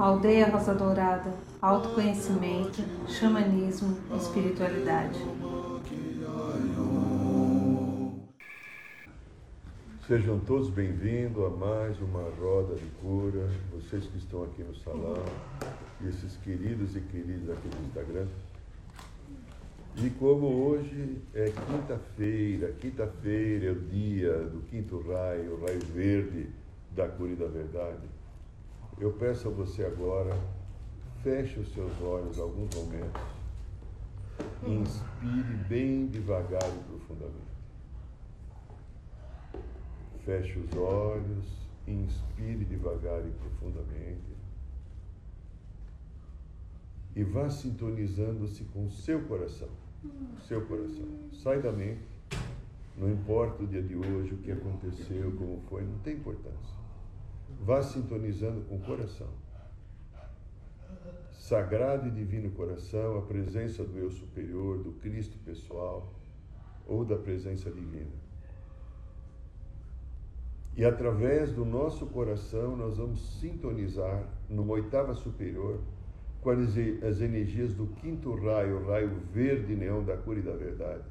Aldeia Rosa Dourada, autoconhecimento, xamanismo espiritualidade. Sejam todos bem-vindos a mais uma roda de cura. Vocês que estão aqui no salão e esses queridos e queridas aqui do Instagram. E como hoje é quinta-feira, quinta-feira é o dia do quinto raio, o raio verde da cura e da verdade, eu peço a você agora, feche os seus olhos alguns momentos inspire bem devagar e profundamente. Feche os olhos, inspire devagar e profundamente e vá sintonizando-se com o seu coração. Seu coração. Sai da mente. Não importa o dia de hoje, o que aconteceu, como foi, não tem importância. Vá sintonizando com o coração. Sagrado e divino coração, a presença do eu superior, do Cristo pessoal ou da presença divina. E através do nosso coração nós vamos sintonizar numa oitava superior com as, as energias do quinto raio, o raio verde neon da cura e da verdade,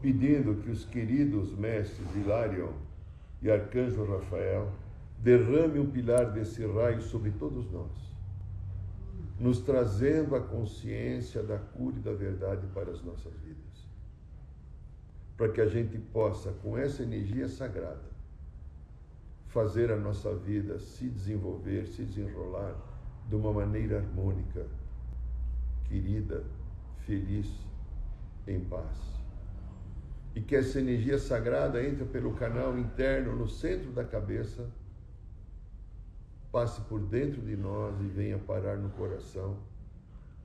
pedindo que os queridos mestres Hilarion e Arcanjo Rafael derrame um pilar desse raio sobre todos nós, nos trazendo a consciência da cura e da verdade para as nossas vidas. Para que a gente possa, com essa energia sagrada, fazer a nossa vida se desenvolver, se desenrolar de uma maneira harmônica, querida, feliz, em paz. E que essa energia sagrada entre pelo canal interno no centro da cabeça, passe por dentro de nós e venha parar no coração,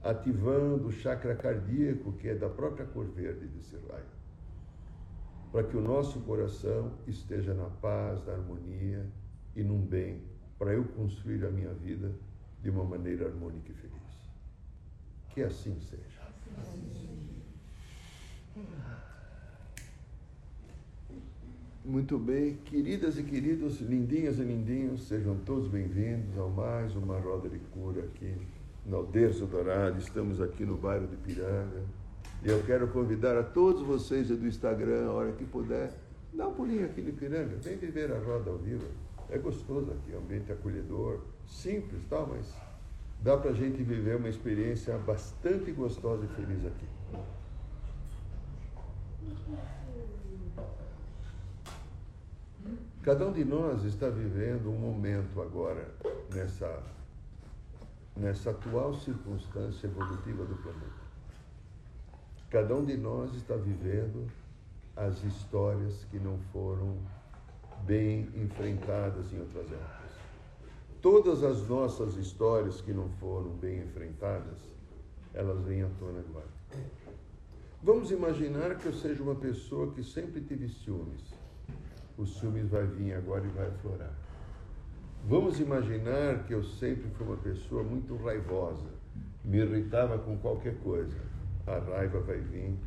ativando o chakra cardíaco, que é da própria cor verde desse raio. Para que o nosso coração esteja na paz, na harmonia e num bem, para eu construir a minha vida de uma maneira harmônica e feliz. Que assim seja. Muito bem, queridas e queridos, lindinhas e lindinhos, sejam todos bem-vindos a mais uma roda de cura aqui no Aldeirzo Dourado. Estamos aqui no bairro de Piranga. E eu quero convidar a todos vocês do Instagram, a hora que puder, dá um pulinho aqui de Piranga, vem viver a roda ao vivo. É gostoso aqui, ambiente acolhedor, simples, tal, mas dá para a gente viver uma experiência bastante gostosa e feliz aqui. Cada um de nós está vivendo um momento agora nessa, nessa atual circunstância evolutiva do planeta. Cada um de nós está vivendo as histórias que não foram bem enfrentadas em outras épocas. Todas as nossas histórias que não foram bem enfrentadas, elas vêm à tona agora. Vamos imaginar que eu seja uma pessoa que sempre tive ciúmes. O ciúmes vai vir agora e vai aflorar. Vamos imaginar que eu sempre fui uma pessoa muito raivosa, me irritava com qualquer coisa. A raiva vai vir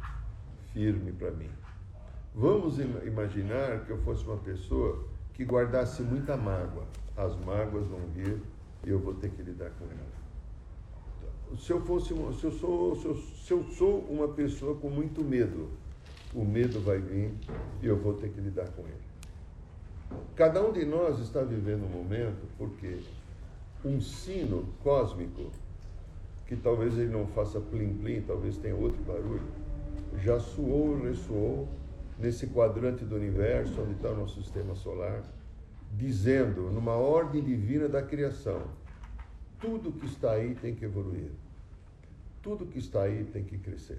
firme para mim. Vamos imaginar que eu fosse uma pessoa que guardasse muita mágoa as mágoas vão vir e eu vou ter que lidar com elas. Se eu fosse, se eu sou, se eu, se eu sou uma pessoa com muito medo, o medo vai vir e eu vou ter que lidar com ele. Cada um de nós está vivendo um momento porque um sino cósmico, que talvez ele não faça plim-plim, talvez tenha outro barulho, já soou e ressoou nesse quadrante do universo onde está o nosso sistema solar dizendo, numa ordem divina da criação, tudo que está aí tem que evoluir. Tudo que está aí tem que crescer.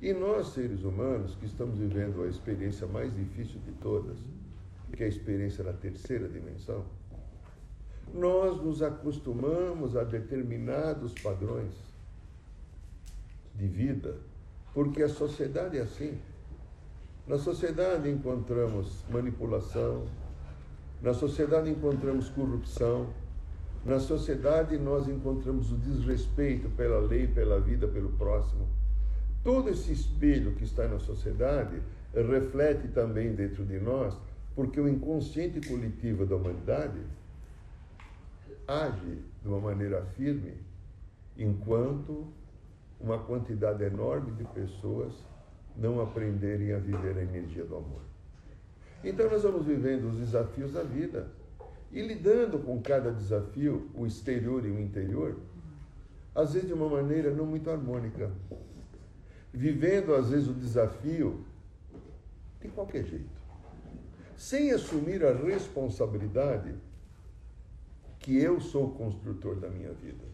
E nós, seres humanos, que estamos vivendo a experiência mais difícil de todas, que é a experiência da terceira dimensão, nós nos acostumamos a determinados padrões de vida, porque a sociedade é assim. Na sociedade encontramos manipulação, na sociedade encontramos corrupção, na sociedade nós encontramos o desrespeito pela lei, pela vida, pelo próximo. Todo esse espelho que está na sociedade reflete também dentro de nós, porque o inconsciente coletivo da humanidade age de uma maneira firme enquanto uma quantidade enorme de pessoas não aprenderem a viver a energia do amor. Então nós vamos vivendo os desafios da vida e lidando com cada desafio, o exterior e o interior, às vezes de uma maneira não muito harmônica. Vivendo às vezes o desafio de qualquer jeito. Sem assumir a responsabilidade que eu sou o construtor da minha vida.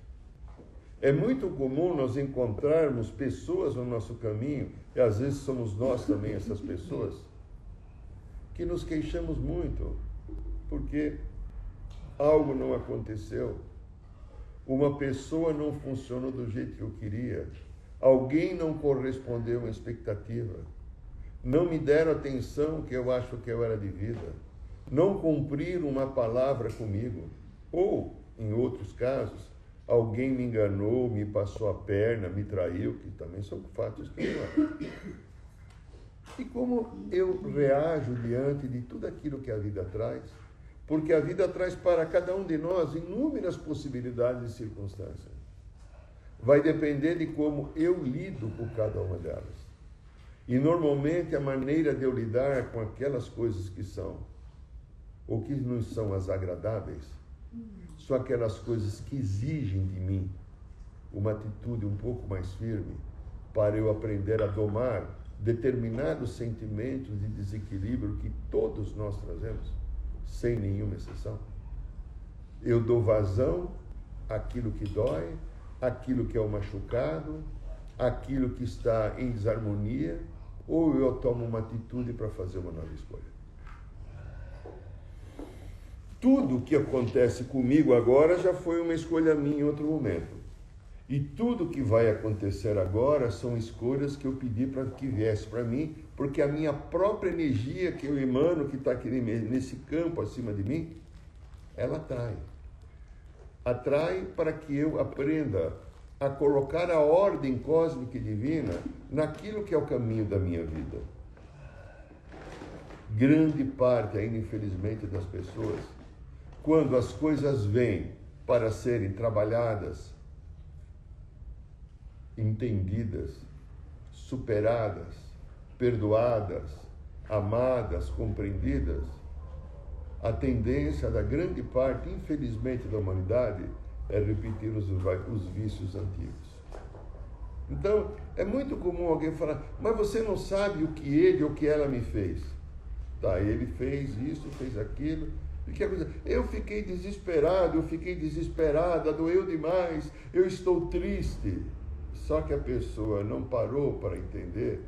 É muito comum nós encontrarmos pessoas no nosso caminho, e às vezes somos nós também essas pessoas, que nos queixamos muito porque algo não aconteceu, uma pessoa não funcionou do jeito que eu queria, alguém não correspondeu à expectativa, não me deram atenção que eu acho que eu era devida, não cumpriram uma palavra comigo, ou, em outros casos, alguém me enganou, me passou a perna, me traiu, que também são fatos que E como eu reajo diante de tudo aquilo que a vida traz? Porque a vida traz para cada um de nós inúmeras possibilidades e circunstâncias. Vai depender de como eu lido com cada uma delas. E normalmente a maneira de eu lidar com aquelas coisas que são, ou que não são as agradáveis, são aquelas coisas que exigem de mim uma atitude um pouco mais firme para eu aprender a domar determinados sentimentos de desequilíbrio que todos nós trazemos, sem nenhuma exceção. Eu dou vazão àquilo que dói, àquilo que é o machucado, àquilo que está em desarmonia, ou eu tomo uma atitude para fazer uma nova escolha. Tudo o que acontece comigo agora já foi uma escolha minha em outro momento. E tudo que vai acontecer agora são escolhas que eu pedi para que viesse para mim, porque a minha própria energia que eu emano, que está aqui nesse campo acima de mim, ela atrai. Atrai para que eu aprenda a colocar a ordem cósmica e divina naquilo que é o caminho da minha vida. Grande parte, ainda infelizmente, das pessoas quando as coisas vêm para serem trabalhadas, entendidas, superadas, perdoadas, amadas, compreendidas, a tendência da grande parte, infelizmente, da humanidade é repetir os, os vícios antigos. Então, é muito comum alguém falar, mas você não sabe o que ele ou que ela me fez. Tá, ele fez isso, fez aquilo, eu fiquei desesperado, eu fiquei desesperada, doeu demais, eu estou triste. Só que a pessoa não parou para entender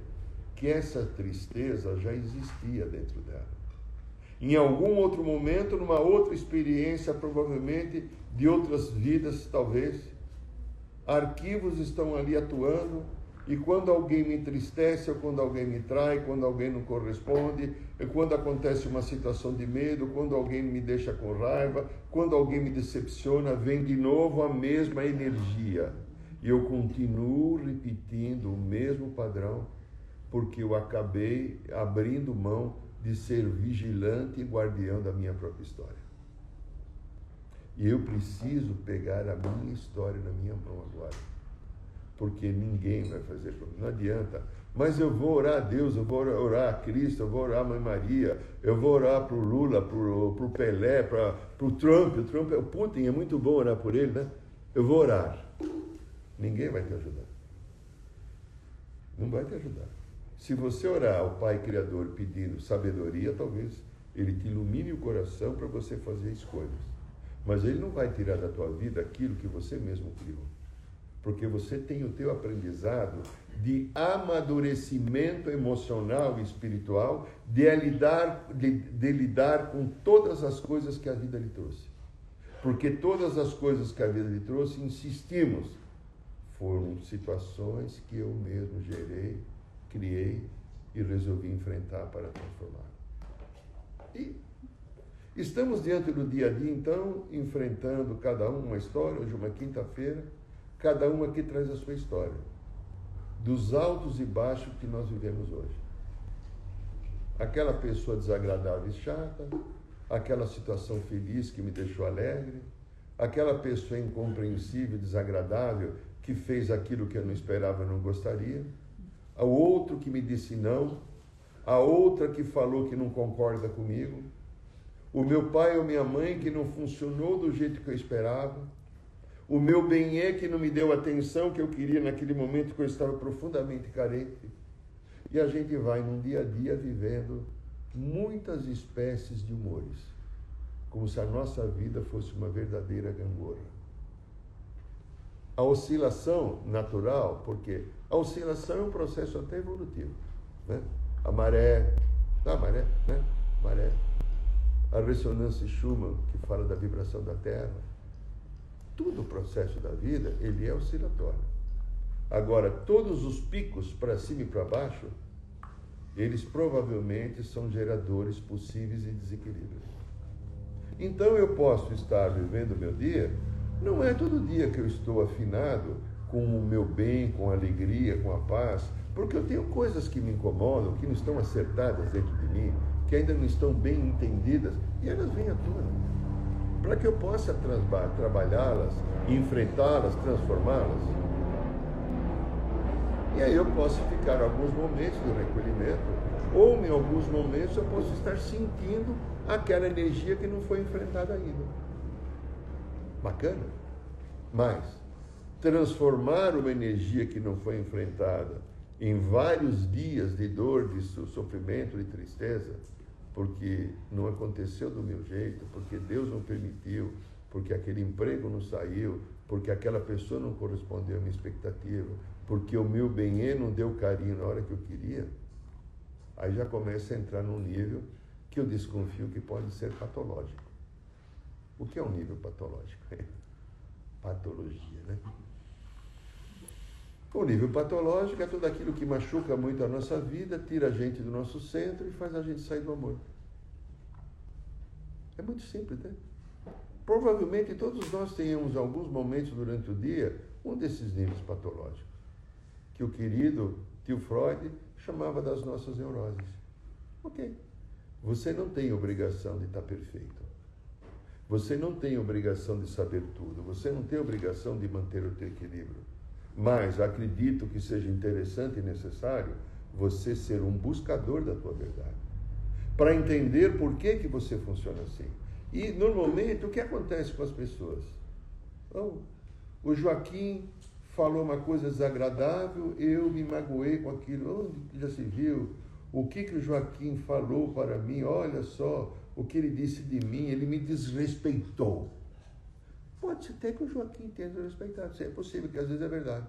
que essa tristeza já existia dentro dela. Em algum outro momento, numa outra experiência, provavelmente de outras vidas, talvez, arquivos estão ali atuando e quando alguém me entristece, ou quando alguém me trai, quando alguém não corresponde, quando acontece uma situação de medo, quando alguém me deixa com raiva, quando alguém me decepciona, vem de novo a mesma energia. E eu continuo repetindo o mesmo padrão, porque eu acabei abrindo mão de ser vigilante e guardião da minha própria história. E eu preciso pegar a minha história na minha mão agora porque ninguém vai fazer por mim. Não adianta. Mas eu vou orar a Deus, eu vou orar a Cristo, eu vou orar a Mãe Maria, eu vou orar para o Lula, para o Pelé, para o Trump. O Trump, o Putin, é muito bom orar por ele, né? Eu vou orar. Ninguém vai te ajudar. Não vai te ajudar. Se você orar ao Pai Criador pedindo sabedoria, talvez ele te ilumine o coração para você fazer escolhas. Mas ele não vai tirar da tua vida aquilo que você mesmo criou porque você tem o teu aprendizado de amadurecimento emocional e espiritual, de lidar, de, de lidar com todas as coisas que a vida lhe trouxe. Porque todas as coisas que a vida lhe trouxe, insistimos, foram situações que eu mesmo gerei, criei e resolvi enfrentar para transformar. E estamos diante do dia a dia, então, enfrentando cada um uma história, hoje uma quinta-feira, Cada um aqui traz a sua história, dos altos e baixos que nós vivemos hoje. Aquela pessoa desagradável e chata, aquela situação feliz que me deixou alegre, aquela pessoa incompreensível, desagradável, que fez aquilo que eu não esperava, não gostaria, ao outro que me disse não, a outra que falou que não concorda comigo, o meu pai ou minha mãe que não funcionou do jeito que eu esperava, o meu bem é que não me deu a atenção que eu queria naquele momento que eu estava profundamente carente. E a gente vai num dia a dia vivendo muitas espécies de humores, como se a nossa vida fosse uma verdadeira gangorra. A oscilação natural, porque a oscilação é um processo até evolutivo. Né? A maré, a maré, né? Maré. A ressonância Schumann, que fala da vibração da Terra. Tudo o processo da vida, ele é oscilatório. Agora, todos os picos para cima e para baixo, eles provavelmente são geradores possíveis de desequilíbrio. Então eu posso estar vivendo o meu dia, não é todo dia que eu estou afinado com o meu bem, com a alegria, com a paz, porque eu tenho coisas que me incomodam, que não estão acertadas dentro de mim, que ainda não estão bem entendidas, e elas vêm à tona. Para que eu possa trabalhá-las, enfrentá-las, transformá-las. E aí eu posso ficar alguns momentos do recolhimento, ou em alguns momentos eu posso estar sentindo aquela energia que não foi enfrentada ainda. Bacana? Mas transformar uma energia que não foi enfrentada em vários dias de dor, de sofrimento, de tristeza, porque não aconteceu do meu jeito, porque Deus não permitiu, porque aquele emprego não saiu, porque aquela pessoa não correspondeu à minha expectativa, porque o meu bem não deu carinho na hora que eu queria, aí já começa a entrar num nível que eu desconfio que pode ser patológico. O que é um nível patológico? Patologia, né? O nível patológico é tudo aquilo que machuca muito a nossa vida, tira a gente do nosso centro e faz a gente sair do amor. É muito simples, né? Provavelmente todos nós tenhamos alguns momentos durante o dia um desses níveis patológicos, que o querido tio Freud chamava das nossas neuroses. Ok. Você não tem obrigação de estar perfeito. Você não tem obrigação de saber tudo. Você não tem obrigação de manter o teu equilíbrio. Mas acredito que seja interessante e necessário você ser um buscador da tua verdade. Para entender por que, que você funciona assim. E, normalmente, o que acontece com as pessoas? Então, o Joaquim falou uma coisa desagradável, eu me magoei com aquilo. Onde já se viu? O que, que o Joaquim falou para mim? Olha só o que ele disse de mim, ele me desrespeitou. Pode ser até que o Joaquim tenha desrespeitado, isso é possível, que às vezes é verdade.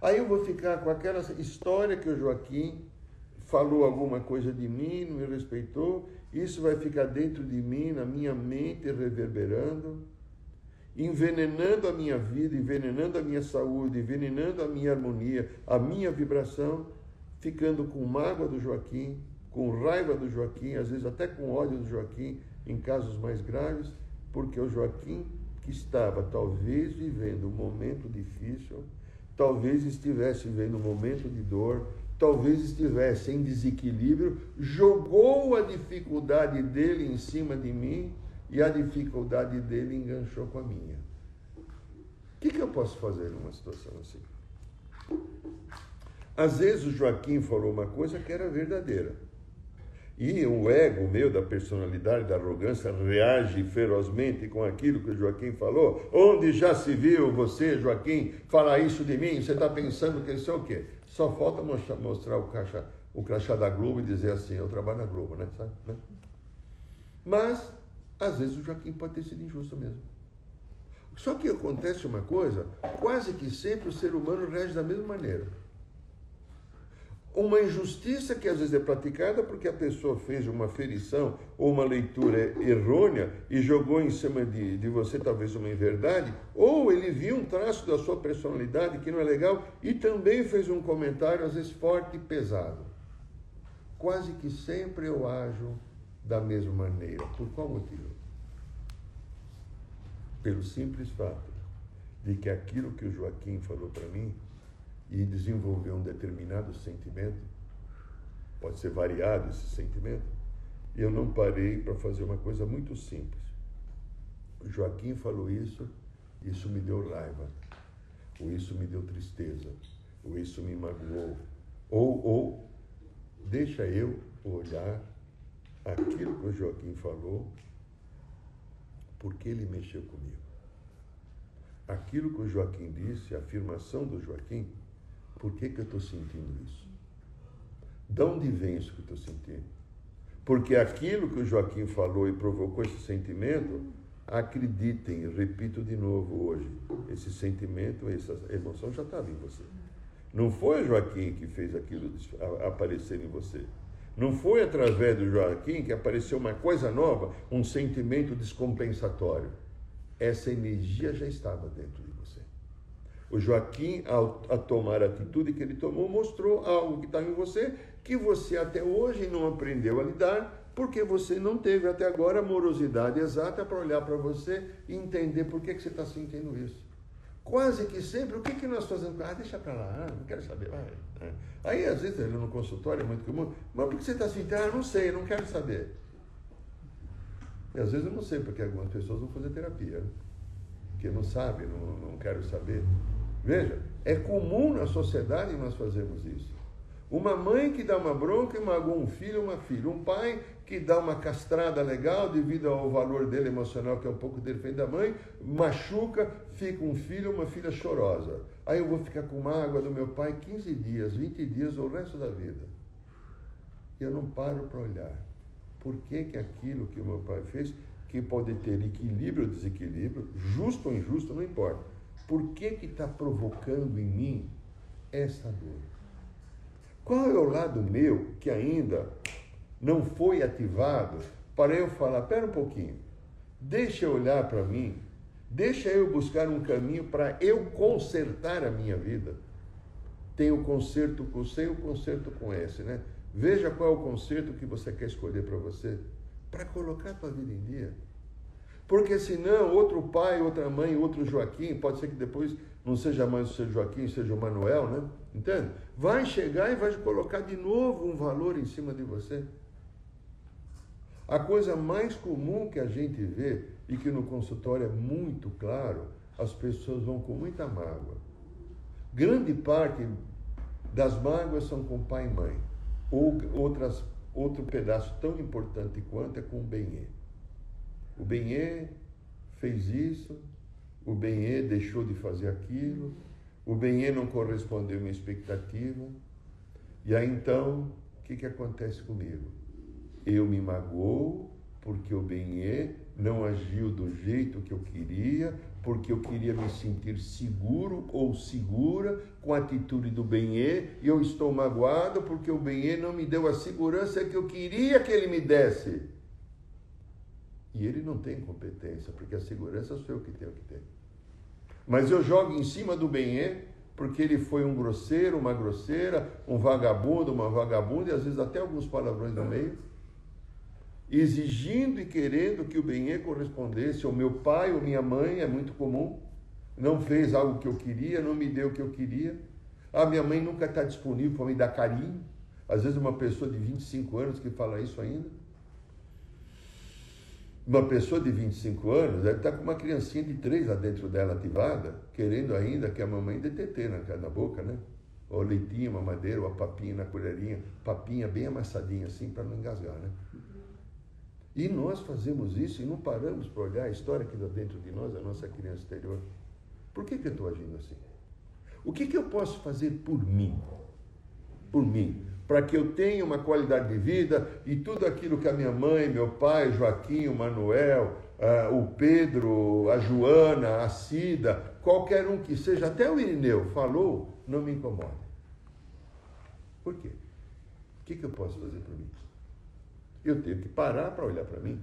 Aí eu vou ficar com aquela história que o Joaquim falou alguma coisa de mim, não me respeitou, isso vai ficar dentro de mim, na minha mente, reverberando, envenenando a minha vida, envenenando a minha saúde, envenenando a minha harmonia, a minha vibração, ficando com mágoa do Joaquim, com raiva do Joaquim, às vezes até com ódio do Joaquim, em casos mais graves, porque o Joaquim que estava talvez vivendo um momento difícil, talvez estivesse vivendo um momento de dor, talvez estivesse em desequilíbrio, jogou a dificuldade dele em cima de mim e a dificuldade dele enganchou com a minha. O que, que eu posso fazer numa situação assim? Às vezes o Joaquim falou uma coisa que era verdadeira. E o ego meu, da personalidade, da arrogância, reage ferozmente com aquilo que o Joaquim falou. Onde já se viu você, Joaquim, falar isso de mim? Você está pensando que isso é o quê? Só falta mostrar o, caixa, o crachá da Globo e dizer assim, eu trabalho na Globo, né? Sabe? Né? Mas, às vezes o Joaquim pode ter sido injusto mesmo. Só que acontece uma coisa, quase que sempre o ser humano reage da mesma maneira uma injustiça que às vezes é praticada porque a pessoa fez uma ferição ou uma leitura errônea e jogou em cima de, de você talvez uma inverdade, ou ele viu um traço da sua personalidade que não é legal e também fez um comentário às vezes forte e pesado. Quase que sempre eu ajo da mesma maneira. Por qual motivo? Pelo simples fato de que aquilo que o Joaquim falou para mim e desenvolver um determinado sentimento, pode ser variado esse sentimento, eu não parei para fazer uma coisa muito simples. Joaquim falou isso, isso me deu raiva, ou isso me deu tristeza, ou isso me magoou, ou, ou deixa eu olhar aquilo que o Joaquim falou, porque ele mexeu comigo. Aquilo que o Joaquim disse, a afirmação do Joaquim, por que, que eu estou sentindo isso? De onde vem isso que eu estou sentindo? Porque aquilo que o Joaquim falou e provocou esse sentimento, acreditem, repito de novo hoje, esse sentimento, essa emoção já estava em você. Não foi o Joaquim que fez aquilo aparecer em você. Não foi através do Joaquim que apareceu uma coisa nova, um sentimento descompensatório. Essa energia já estava dentro de. O Joaquim, ao, a tomar a atitude que ele tomou, mostrou algo que estava em você que você até hoje não aprendeu a lidar, porque você não teve até agora a morosidade exata para olhar para você e entender por que, que você está sentindo isso. Quase que sempre, o que, que nós fazemos? Ah, deixa para lá, ah, não quero saber. Vai. É. Aí, às vezes, no consultório é muito comum, mas por que você está sentindo? Ah, não sei, não quero saber. E às vezes eu não sei, porque algumas pessoas vão fazer terapia, né? porque não sabem, não, não quero saber. Veja, é comum na sociedade nós fazermos isso. Uma mãe que dá uma bronca e magoa um filho uma filha. Um pai que dá uma castrada legal devido ao valor dele emocional, que é um pouco diferente da mãe, machuca, fica um filho uma filha chorosa. Aí eu vou ficar com mágoa do meu pai 15 dias, 20 dias ou o resto da vida. E eu não paro para olhar. Por que, que aquilo que o meu pai fez, que pode ter equilíbrio ou desequilíbrio, justo ou injusto, não importa. Por que está provocando em mim essa dor? Qual é o lado meu que ainda não foi ativado para eu falar, pera um pouquinho, deixa eu olhar para mim, deixa eu buscar um caminho para eu consertar a minha vida. Tem o conserto com C e o conserto com S, né? Veja qual é o conserto que você quer escolher para você, para colocar a tua vida em dia. Porque senão, outro pai, outra mãe, outro Joaquim, pode ser que depois não seja mais o seu Joaquim, seja o Manuel, né? Entende? Vai chegar e vai colocar de novo um valor em cima de você. A coisa mais comum que a gente vê e que no consultório é muito claro, as pessoas vão com muita mágoa. Grande parte das mágoas são com pai e mãe. Ou outras, outro pedaço tão importante quanto é com o benê. O benê fez isso, o benê deixou de fazer aquilo, o benê não correspondeu à minha expectativa. E aí então, o que, que acontece comigo? Eu me magoo porque o benê não agiu do jeito que eu queria, porque eu queria me sentir seguro ou segura com a atitude do benê, e eu estou magoado porque o benê não me deu a segurança que eu queria que ele me desse. E ele não tem competência, porque a segurança sou eu que tenho que ter. Mas eu jogo em cima do Benê, porque ele foi um grosseiro, uma grosseira, um vagabundo, uma vagabunda, e às vezes até alguns palavrões no meio, exigindo e querendo que o Benê correspondesse ao meu pai ou minha mãe, é muito comum, não fez algo que eu queria, não me deu o que eu queria. A minha mãe nunca está disponível para me dar carinho. Às vezes uma pessoa de 25 anos que fala isso ainda. Uma pessoa de 25 anos deve estar com uma criancinha de 3 lá dentro dela ativada, querendo ainda que a mamãe dê TT na, na boca, né? Ou leitinho, mamadeira, ou a papinha na colherinha, papinha bem amassadinha assim para não engasgar, né? E nós fazemos isso e não paramos para olhar a história que dá dentro de nós, a nossa criança exterior. Por que, que eu estou agindo assim? O que, que eu posso fazer por mim? Por mim para que eu tenha uma qualidade de vida e tudo aquilo que a minha mãe, meu pai, Joaquim, o Manuel, uh, o Pedro, a Joana, a Cida, qualquer um que seja, até o Irineu falou, não me incomoda. Por quê? O que, que eu posso fazer por mim? Eu tenho que parar para olhar para mim.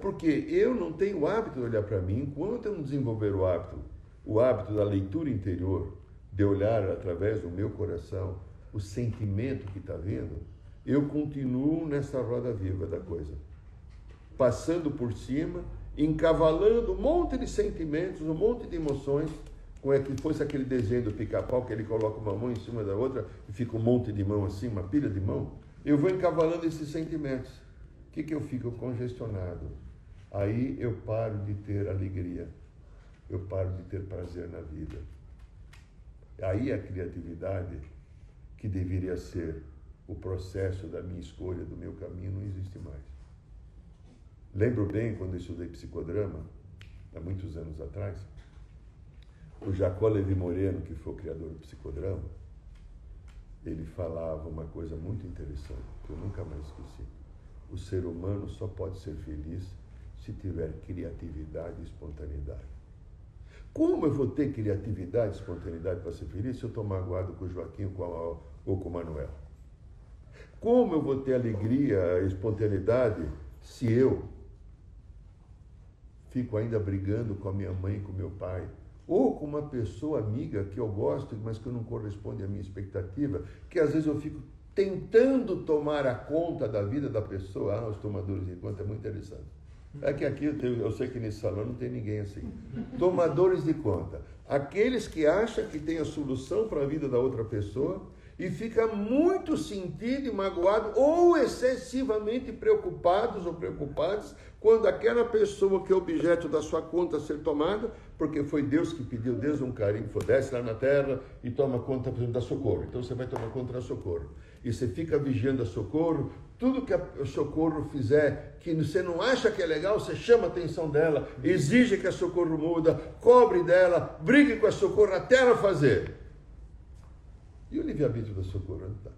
Porque eu não tenho o hábito de olhar para mim enquanto eu não desenvolver o hábito, o hábito da leitura interior, de olhar através do meu coração, o sentimento que está vindo, eu continuo nessa roda viva da coisa. Passando por cima, encavalando um monte de sentimentos, um monte de emoções, como é que fosse aquele desenho do pica-pau que ele coloca uma mão em cima da outra e fica um monte de mão assim, uma pilha de mão. Eu vou encavalando esses sentimentos. O que, que eu fico congestionado? aí eu paro de ter alegria, eu paro de ter prazer na vida. Aí a criatividade, que deveria ser o processo da minha escolha, do meu caminho, não existe mais. Lembro bem quando eu estudei psicodrama, há muitos anos atrás, o Jacó Levi Moreno, que foi o criador do psicodrama, ele falava uma coisa muito interessante, que eu nunca mais esqueci. O ser humano só pode ser feliz se tiver criatividade e espontaneidade. Como eu vou ter criatividade e espontaneidade para ser feliz se eu estou magoado com o Joaquim com a, ou com Manuel? Como eu vou ter alegria espontaneidade se eu fico ainda brigando com a minha mãe com meu pai? Ou com uma pessoa amiga que eu gosto, mas que não corresponde à minha expectativa, que às vezes eu fico tentando tomar a conta da vida da pessoa. Ah, os tomadores de conta é muito interessante. É que aqui eu, tenho, eu sei que nesse salão não tem ninguém assim. Tomadores de conta. Aqueles que acham que tem a solução para a vida da outra pessoa e fica muito sentido e magoado ou excessivamente preocupados ou preocupados quando aquela pessoa que é objeto da sua conta ser tomada, porque foi Deus que pediu, Deus um carinho, foi desce lá na terra e toma conta da socorro. Então você vai tomar conta da socorro. E você fica vigiando a socorro, tudo que a socorro fizer que você não acha que é legal, você chama a atenção dela, exige que a socorro muda, cobre dela, brigue com a socorro até ela fazer. E o livre-arbítrio da socorro não está.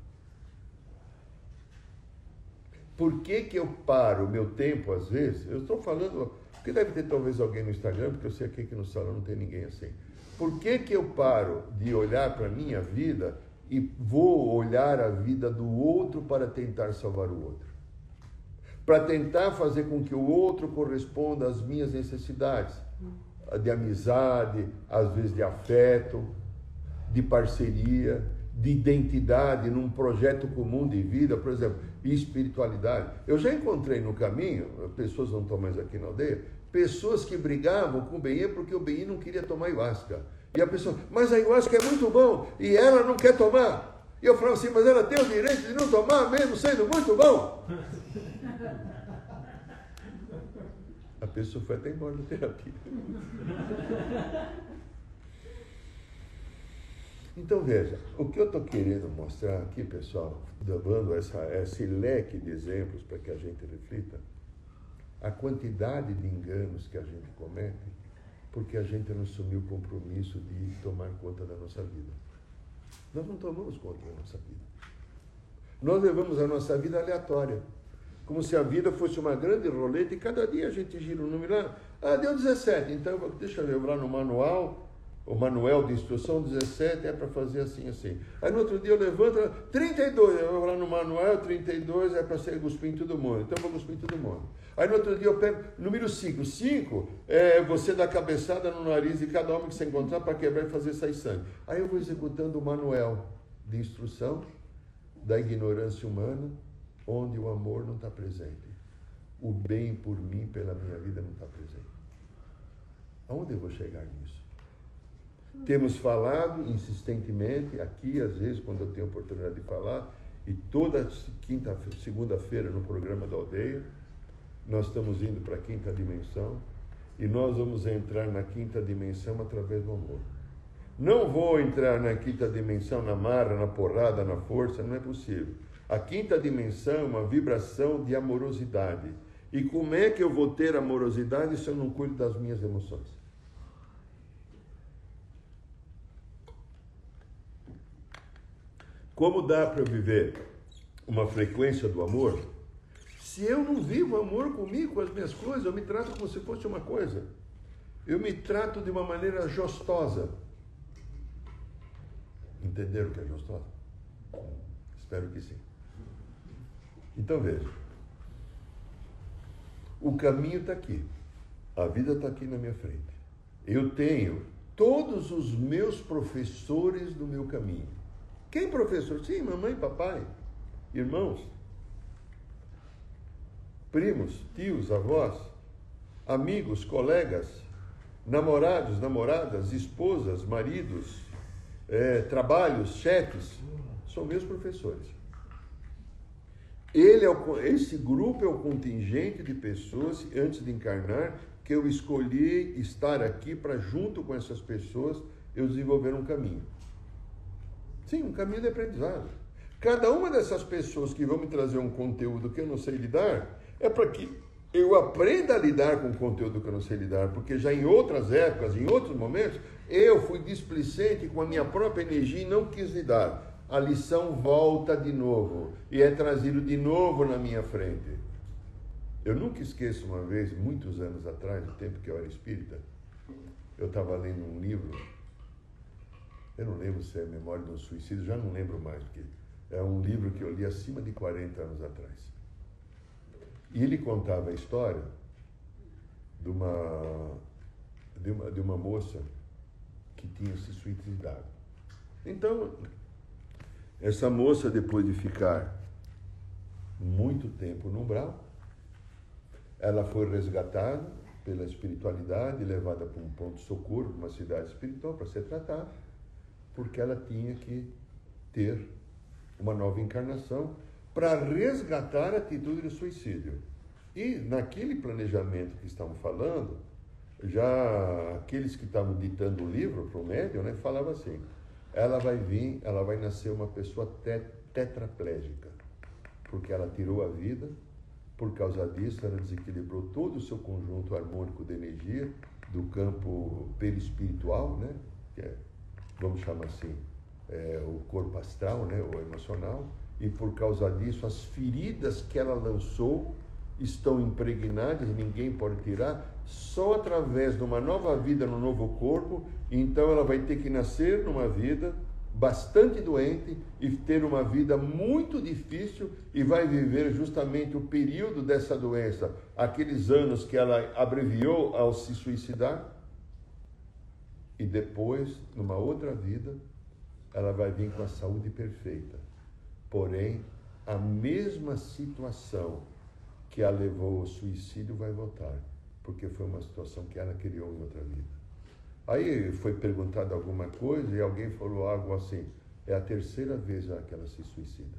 Por que, que eu paro o meu tempo, às vezes? Eu estou falando, porque deve ter talvez alguém no Instagram, porque eu sei aqui que no salão não tem ninguém assim. Por que, que eu paro de olhar para a minha vida e vou olhar a vida do outro para tentar salvar o outro? Para tentar fazer com que o outro corresponda às minhas necessidades de amizade, às vezes de afeto, de parceria, de identidade num projeto comum de vida, por exemplo, espiritualidade. Eu já encontrei no caminho, pessoas não estão mais aqui na aldeia, pessoas que brigavam com o Benê porque o Benê não queria tomar ayahuasca. E a pessoa, mas a ayahuasca é muito bom e ela não quer tomar. E eu falava assim, mas ela tem o direito de não tomar, mesmo sendo muito bom. A pessoa foi até embora da terapia. Então veja, o que eu estou querendo mostrar aqui, pessoal, dando essa, esse leque de exemplos para que a gente reflita, a quantidade de enganos que a gente comete, porque a gente não assumiu o compromisso de tomar conta da nossa vida. Nós não tomamos conta da nossa vida. Nós levamos a nossa vida aleatória, como se a vida fosse uma grande roleta e cada dia a gente gira um número lá. Ah, deu 17, então deixa eu lembrar no manual o manual de instrução 17 é para fazer assim, assim. Aí no outro dia eu levanto, 32, eu vou lá no manual, 32 é para ser cuspir em todo mundo. Então eu vou cuspir em todo mundo. Aí no outro dia eu pego, número 5, 5 é você dar cabeçada no nariz de cada homem que você encontrar para quebrar e fazer sair sangue. Aí eu vou executando o manual de instrução da ignorância humana, onde o amor não está presente. O bem por mim, pela minha vida, não está presente. Aonde eu vou chegar nisso? Temos falado insistentemente aqui, às vezes, quando eu tenho oportunidade de falar, e toda quinta, segunda-feira no programa da aldeia, nós estamos indo para a quinta dimensão e nós vamos entrar na quinta dimensão através do amor. Não vou entrar na quinta dimensão na marra, na porrada, na força, não é possível. A quinta dimensão é uma vibração de amorosidade. E como é que eu vou ter amorosidade se eu não cuido das minhas emoções? Como dá para eu viver uma frequência do amor se eu não vivo amor comigo, com as minhas coisas? Eu me trato como se fosse uma coisa. Eu me trato de uma maneira jostosa. Entenderam o que é jostosa? Espero que sim. Então veja. O caminho está aqui. A vida está aqui na minha frente. Eu tenho todos os meus professores do meu caminho. Quem professor? Sim, mamãe, papai, irmãos, primos, tios, avós, amigos, colegas, namorados, namoradas, esposas, maridos, é, trabalhos, chefes, são meus professores. Ele é o, esse grupo é o contingente de pessoas, antes de encarnar, que eu escolhi estar aqui para, junto com essas pessoas, eu desenvolver um caminho. Sim, um caminho de aprendizado. Cada uma dessas pessoas que vão me trazer um conteúdo que eu não sei lidar, é para que eu aprenda a lidar com o conteúdo que eu não sei lidar, porque já em outras épocas, em outros momentos, eu fui displicente com a minha própria energia e não quis lidar. A lição volta de novo e é trazido de novo na minha frente. Eu nunca esqueço uma vez, muitos anos atrás, no tempo que eu era espírita, eu estava lendo um livro, eu não lembro se é Memória um Suicídio, já não lembro mais, porque é um livro que eu li acima de 40 anos atrás. E ele contava a história de uma, de uma, de uma moça que tinha se suicidado. Então, essa moça, depois de ficar muito tempo no umbral, ela foi resgatada pela espiritualidade, levada para um ponto de socorro, uma cidade espiritual, para ser tratada, porque ela tinha que ter uma nova encarnação para resgatar a atitude de suicídio. E naquele planejamento que estamos falando, já aqueles que estavam ditando o livro para o médium, né, falavam assim: ela vai vir, ela vai nascer uma pessoa tetraplégica, porque ela tirou a vida, por causa disso ela desequilibrou todo o seu conjunto harmônico de energia do campo perispiritual, né, que é, vamos chamar assim, é, o corpo astral, né, ou emocional, e por causa disso as feridas que ela lançou estão impregnadas, ninguém pode tirar, só através de uma nova vida no novo corpo, então ela vai ter que nascer numa vida bastante doente e ter uma vida muito difícil e vai viver justamente o período dessa doença, aqueles anos que ela abreviou ao se suicidar. E depois, numa outra vida, ela vai vir com a saúde perfeita. Porém, a mesma situação que a levou ao suicídio vai voltar, porque foi uma situação que ela criou em outra vida. Aí foi perguntado alguma coisa e alguém falou algo assim: é a terceira vez já que ela se suicida.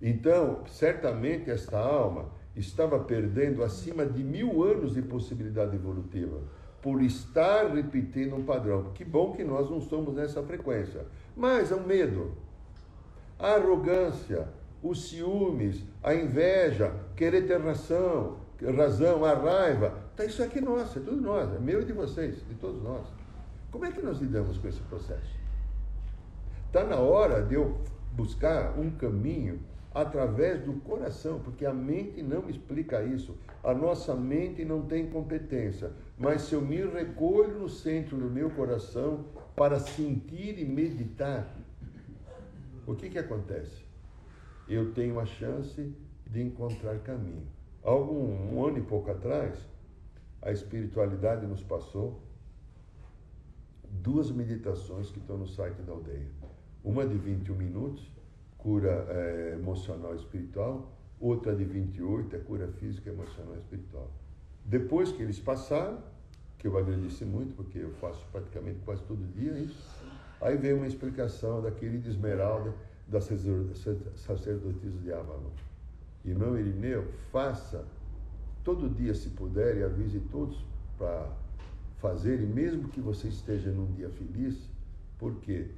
Então, certamente esta alma estava perdendo acima de mil anos de possibilidade evolutiva por estar repetindo um padrão. Que bom que nós não estamos nessa frequência. Mas é um medo, a arrogância, os ciúmes, a inveja, querer ter razão, razão, a raiva. Tá, isso aqui é nosso, é tudo nós, é meu e de vocês, de todos nós. Como é que nós lidamos com esse processo? Está na hora de eu buscar um caminho através do coração, porque a mente não explica isso. A nossa mente não tem competência. Mas se eu me recolho no centro do meu coração para sentir e meditar, o que, que acontece? Eu tenho a chance de encontrar caminho. Algum um ano e pouco atrás, a espiritualidade nos passou duas meditações que estão no site da aldeia. Uma de 21 minutos cura é, emocional e espiritual, outra de 28 é cura física, emocional e espiritual. Depois que eles passaram, que eu agradeci muito, porque eu faço praticamente quase todo dia isso, aí veio uma explicação da querida Esmeralda, da sacerdotisa de Avalon. Irmão Irineu, faça todo dia, se puder, e avise todos para fazer, e mesmo que você esteja num dia feliz, porque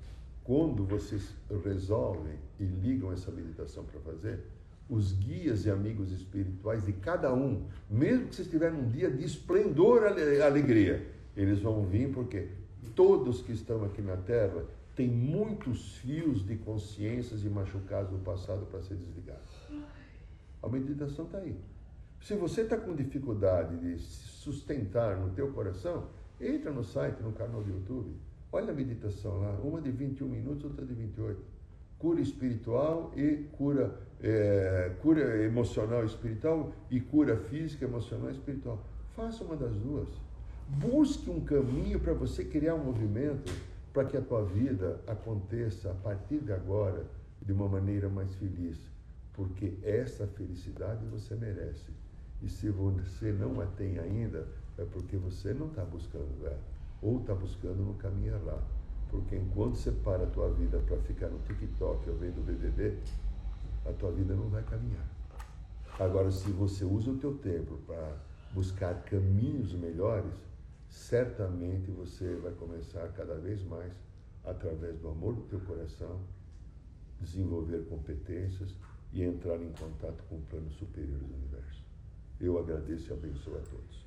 quando vocês resolvem e ligam essa meditação para fazer, os guias e amigos espirituais de cada um, mesmo que vocês estiverem num dia de esplendor alegria, eles vão vir porque todos que estão aqui na Terra têm muitos fios de consciências e machucados do passado para ser desligados. A meditação está aí. Se você está com dificuldade de se sustentar no teu coração, entra no site, no canal do YouTube Olha a meditação lá, uma de 21 minutos, outra de 28. Cura espiritual e cura, é, cura emocional espiritual e cura física, emocional e espiritual. Faça uma das duas. Busque um caminho para você criar um movimento para que a tua vida aconteça a partir de agora de uma maneira mais feliz. Porque essa felicidade você merece. E se você não a tem ainda, é porque você não está buscando ela ou está buscando no caminho errado. Porque enquanto você para a tua vida para ficar no TikTok ou vendo BBB, a tua vida não vai caminhar. Agora, se você usa o teu tempo para buscar caminhos melhores, certamente você vai começar cada vez mais, através do amor do teu coração, desenvolver competências e entrar em contato com o plano superior do universo. Eu agradeço e abençoo a todos.